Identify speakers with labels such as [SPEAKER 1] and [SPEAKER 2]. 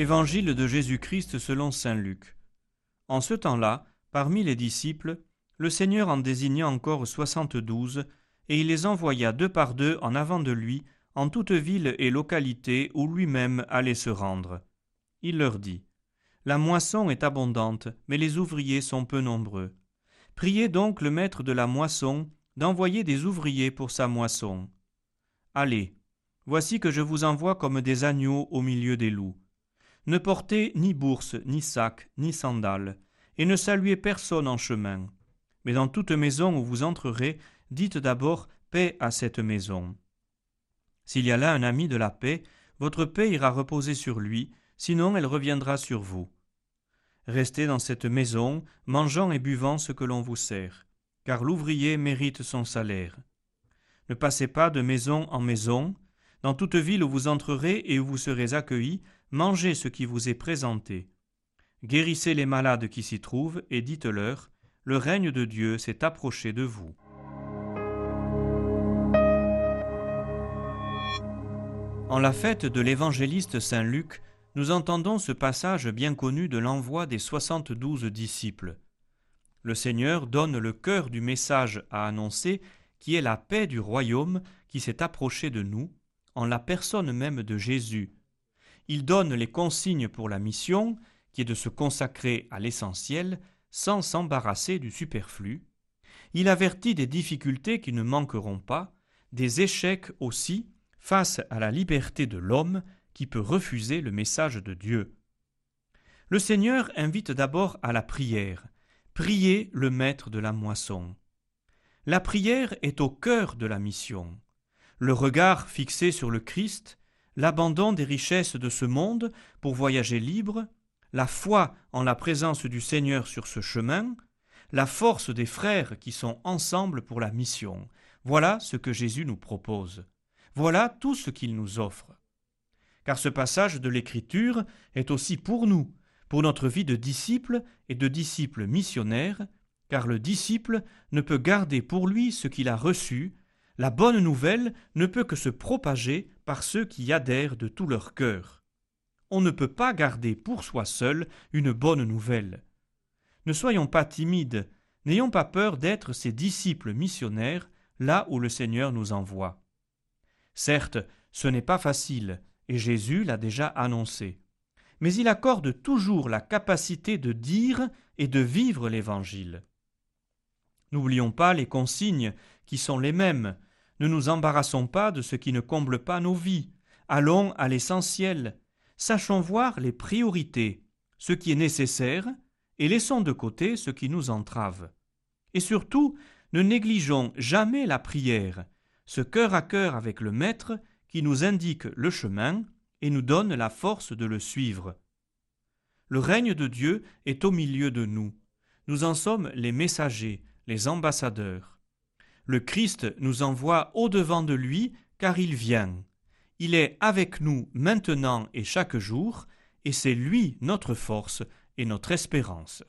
[SPEAKER 1] Évangile de Jésus-Christ selon Saint Luc. En ce temps-là, parmi les disciples, le Seigneur en désigna encore soixante-douze, et il les envoya deux par deux en avant de lui, en toute ville et localité où lui-même allait se rendre. Il leur dit La moisson est abondante, mais les ouvriers sont peu nombreux. Priez donc le maître de la moisson d'envoyer des ouvriers pour sa moisson. Allez, voici que je vous envoie comme des agneaux au milieu des loups. Ne portez ni bourse, ni sac, ni sandales, et ne saluez personne en chemin. Mais dans toute maison où vous entrerez, dites d'abord paix à cette maison. S'il y a là un ami de la paix, votre paix ira reposer sur lui, sinon elle reviendra sur vous. Restez dans cette maison, mangeant et buvant ce que l'on vous sert, car l'ouvrier mérite son salaire. Ne passez pas de maison en maison, dans toute ville où vous entrerez et où vous serez accueillis, mangez ce qui vous est présenté. Guérissez les malades qui s'y trouvent et dites-leur, le règne de Dieu s'est approché de vous. En la fête de l'évangéliste Saint Luc, nous entendons ce passage bien connu de l'envoi des soixante-douze disciples. Le Seigneur donne le cœur du message à annoncer, qui est la paix du royaume qui s'est approché de nous, en la personne même de Jésus. Il donne les consignes pour la mission, qui est de se consacrer à l'essentiel, sans s'embarrasser du superflu. Il avertit des difficultés qui ne manqueront pas, des échecs aussi, face à la liberté de l'homme qui peut refuser le message de Dieu. Le Seigneur invite d'abord à la prière. Priez le maître de la moisson. La prière est au cœur de la mission. Le regard fixé sur le Christ, l'abandon des richesses de ce monde pour voyager libre, la foi en la présence du Seigneur sur ce chemin, la force des frères qui sont ensemble pour la mission. Voilà ce que Jésus nous propose. Voilà tout ce qu'il nous offre. Car ce passage de l'Écriture est aussi pour nous, pour notre vie de disciple et de disciple missionnaire, car le disciple ne peut garder pour lui ce qu'il a reçu, la bonne nouvelle ne peut que se propager par ceux qui adhèrent de tout leur cœur. On ne peut pas garder pour soi seul une bonne nouvelle. Ne soyons pas timides, n'ayons pas peur d'être ces disciples missionnaires là où le Seigneur nous envoie. Certes, ce n'est pas facile, et Jésus l'a déjà annoncé. Mais il accorde toujours la capacité de dire et de vivre l'Évangile. N'oublions pas les consignes qui sont les mêmes. Ne nous embarrassons pas de ce qui ne comble pas nos vies. Allons à l'essentiel. Sachons voir les priorités, ce qui est nécessaire, et laissons de côté ce qui nous entrave. Et surtout, ne négligeons jamais la prière, ce cœur à cœur avec le Maître qui nous indique le chemin et nous donne la force de le suivre. Le règne de Dieu est au milieu de nous. Nous en sommes les messagers, les ambassadeurs. Le Christ nous envoie au-devant de lui car il vient. Il est avec nous maintenant et chaque jour, et c'est lui notre force et notre espérance.